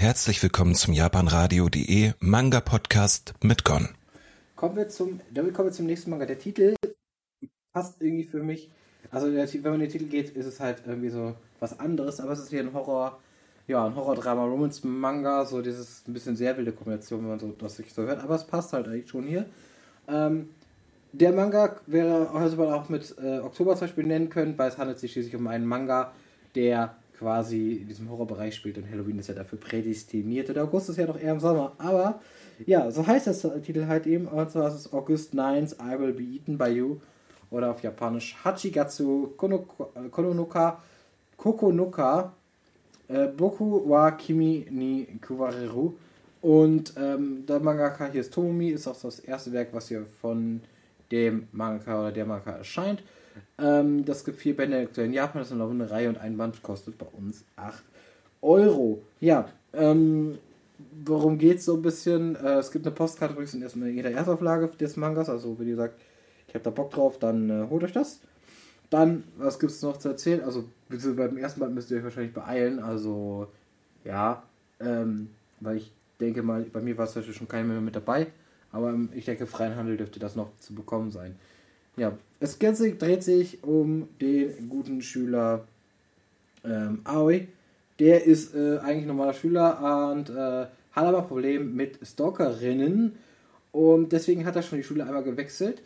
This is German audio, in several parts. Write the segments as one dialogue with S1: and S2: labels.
S1: Herzlich willkommen zum japanradio.de Manga Podcast mit Gon.
S2: Kommen wir zum, damit kommen wir zum nächsten Manga. Der Titel passt irgendwie für mich. Also der, wenn man den Titel geht, ist es halt irgendwie so was anderes, aber es ist hier ein Horror, ja, ein Horror-Drama, Romance-Manga, so dieses ein bisschen sehr wilde Kombination, wenn man so das sich so hört, aber es passt halt eigentlich schon hier. Ähm, der Manga wäre also auch mit äh, Oktober zum Beispiel nennen können, weil es handelt sich schließlich um einen Manga, der quasi in diesem Horrorbereich spielt und Halloween ist ja dafür prädestiniert. Und August ist ja noch eher im Sommer. Aber ja, so heißt das Titel halt eben. Und zwar ist es August 9 I Will Be Eaten by You. Oder auf Japanisch Hachigatsu Kononoka Kokonoka äh, Boku wa Kimi ni Kuwareru. Und ähm, der Mangaka hier ist Tomomi, ist auch das erste Werk, was hier von dem Mangaka oder der Mangaka erscheint. Ähm, das gibt vier Bände in Japan, das ist noch eine Reihe und ein Band kostet bei uns 8 Euro. Ja, ähm, worum es so ein bisschen? Äh, es gibt eine Postkarte übrigens in jeder Erstauflage des Mangas, also wie gesagt, ich habe da Bock drauf, dann äh, holt euch das. Dann, was gibt es noch zu erzählen? Also, beim ersten Band müsst ihr euch wahrscheinlich beeilen, also, ja, ähm, weil ich denke mal, bei mir war es schon keiner mehr mit dabei, aber ich denke, freien Handel dürfte das noch zu bekommen sein. Ja, Ganze dreht sich um den guten Schüler ähm, Aoi. Der ist äh, eigentlich normaler Schüler und äh, hat aber ein Problem mit Stalkerinnen. Und deswegen hat er schon die Schule einmal gewechselt.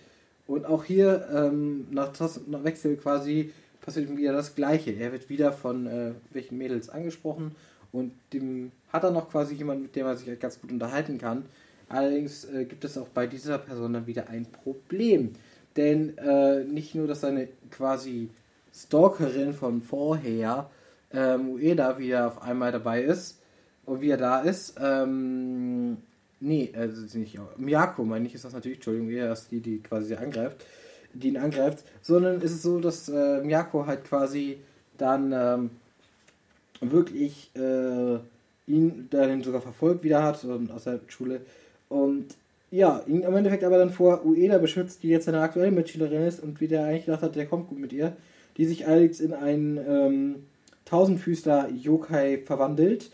S2: Und auch hier, ähm, nach, nach, Wechsel quasi, passiert ihm wieder das Gleiche. Er wird wieder von äh, welchen Mädels angesprochen. Und dem hat er noch quasi jemanden, mit dem er sich ganz gut unterhalten kann. Allerdings äh, gibt es auch bei dieser Person dann wieder ein Problem. Denn äh, nicht nur, dass seine quasi Stalkerin von vorher, ähm, Ueda, wieder auf einmal dabei ist und wie er da ist, ähm, nee, also nicht, Miyako, meine ich, ist das natürlich, Entschuldigung, er ist die, die quasi angreift, die ihn angreift, sondern ist es so, dass äh, Miyako halt quasi dann ähm, wirklich äh, ihn dann sogar verfolgt wieder hat und aus der Schule und ja, ihn im Endeffekt aber dann vor Ueda beschützt, die jetzt seine aktuelle Mitschülerin ist und wie der eigentlich gedacht hat, der kommt gut mit ihr, die sich allerdings in einen ähm, Tausendfüßler Yokai verwandelt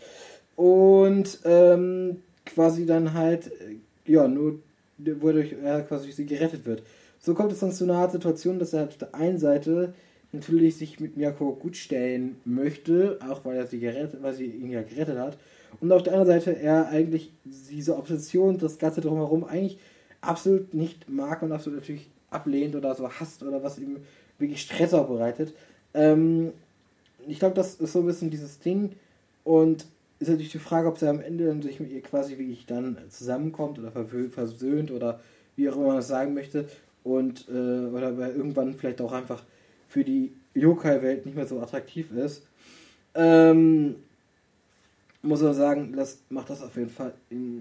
S2: und ähm, quasi dann halt, äh, ja, nur wodurch er quasi sie gerettet wird. So kommt es dann zu einer Art Situation, dass er auf der einen Seite natürlich sich mit Miyako gut stellen möchte, auch weil er sie gerettet, weil sie ihn ja gerettet hat, und auf der anderen Seite er eigentlich diese Obsession, das Ganze drumherum eigentlich absolut nicht mag und absolut natürlich ablehnt oder so hasst oder was ihm wirklich Stress auch bereitet. Ähm, ich glaube, das ist so ein bisschen dieses Ding und ist natürlich die Frage, ob sie am Ende dann sich mit ihr quasi wirklich dann zusammenkommt oder versöhnt oder wie auch immer man das sagen möchte und äh, oder irgendwann vielleicht auch einfach für die Yokai-Welt nicht mehr so attraktiv ist. Ähm, muss man sagen, das macht das auf jeden Fall,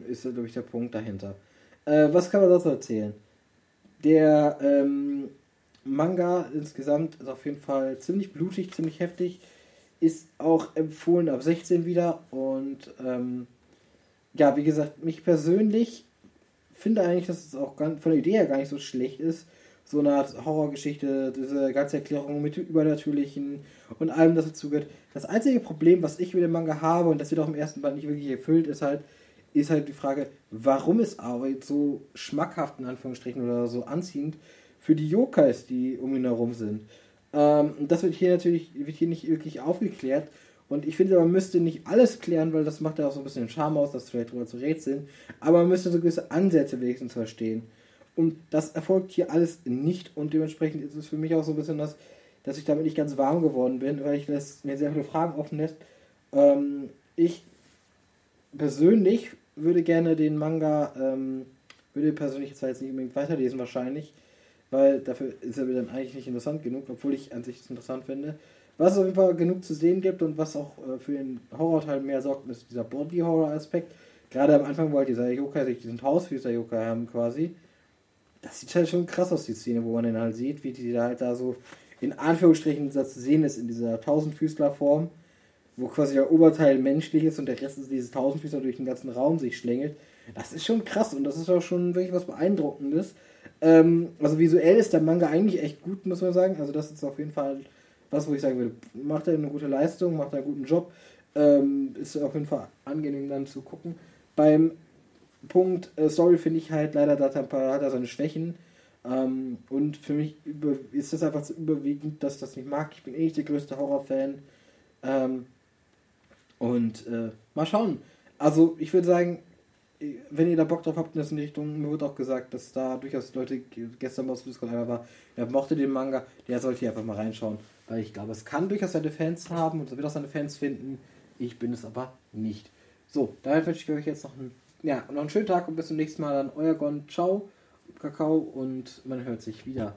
S2: ist glaube ich der Punkt dahinter. Äh, was kann man dazu erzählen? Der ähm, Manga insgesamt ist auf jeden Fall ziemlich blutig, ziemlich heftig, ist auch empfohlen ab 16 wieder und ähm, ja, wie gesagt, mich persönlich finde eigentlich, dass es auch von der Idee her gar nicht so schlecht ist, so eine Art Horrorgeschichte, diese ganze Erklärung mit dem Übernatürlichen und allem, das dazu gehört. Das einzige Problem, was ich mit dem Manga habe, und das wird auch im ersten Band nicht wirklich erfüllt, ist halt, ist halt die Frage, warum ist Aoi so schmackhaft in Anführungsstrichen oder so anziehend für die Yokais, die um ihn herum sind. Ähm, das wird hier natürlich wird hier nicht wirklich aufgeklärt. Und ich finde, man müsste nicht alles klären, weil das macht ja auch so ein bisschen den Charme aus, dass vielleicht drüber zu rätseln. Aber man müsste so gewisse Ansätze wenigstens verstehen. Und das erfolgt hier alles nicht und dementsprechend ist es für mich auch so ein bisschen das, dass ich damit nicht ganz warm geworden bin, weil ich das mir sehr viele Fragen offen lässt. Ähm, ich persönlich würde gerne den Manga, ähm, würde persönlich zwar jetzt nicht unbedingt weiterlesen wahrscheinlich, weil dafür ist er mir dann eigentlich nicht interessant genug, obwohl ich an sich es interessant finde. Was es auf jeden Fall genug zu sehen gibt und was auch äh, für den Horrorteil mehr sorgt, ist dieser Body-Horror-Aspekt. Gerade am Anfang, weil dieser Yokai sich diesen Hausfüßer Yokai haben quasi das sieht halt schon krass aus, die Szene, wo man den halt sieht, wie die da halt da so in Anführungsstrichen zu sehen ist in dieser Tausendfüßlerform, wo quasi der Oberteil menschlich ist und der Rest ist dieses Tausendfüßler durch den ganzen Raum sich schlängelt. Das ist schon krass und das ist auch schon wirklich was Beeindruckendes. Ähm, also visuell ist der Manga eigentlich echt gut, muss man sagen. Also das ist auf jeden Fall was, wo ich sagen würde, macht er eine gute Leistung, macht er einen guten Job. Ähm, ist auf jeden Fall angenehm dann zu gucken. Beim Punkt äh, Story finde ich halt leider, da hat er, seine Schwächen. Ähm, und für mich über, ist das einfach so überwiegend, dass ich das nicht mag. Ich bin eh nicht der größte Horrorfan. Ähm, und äh, mal schauen. Also ich würde sagen, wenn ihr da Bock drauf habt in das Richtung, mir wurde auch gesagt, dass da durchaus Leute gestern mal auf Discord einfach war, der mochte den Manga, der sollte hier einfach mal reinschauen. Weil ich glaube, es kann durchaus seine Fans haben und es wird auch seine Fans finden. Ich bin es aber nicht. So, daher wünsche ich euch jetzt noch einen, ja, noch einen schönen Tag und bis zum nächsten Mal. Dann euer Gon, ciao, Kakao und man hört sich wieder.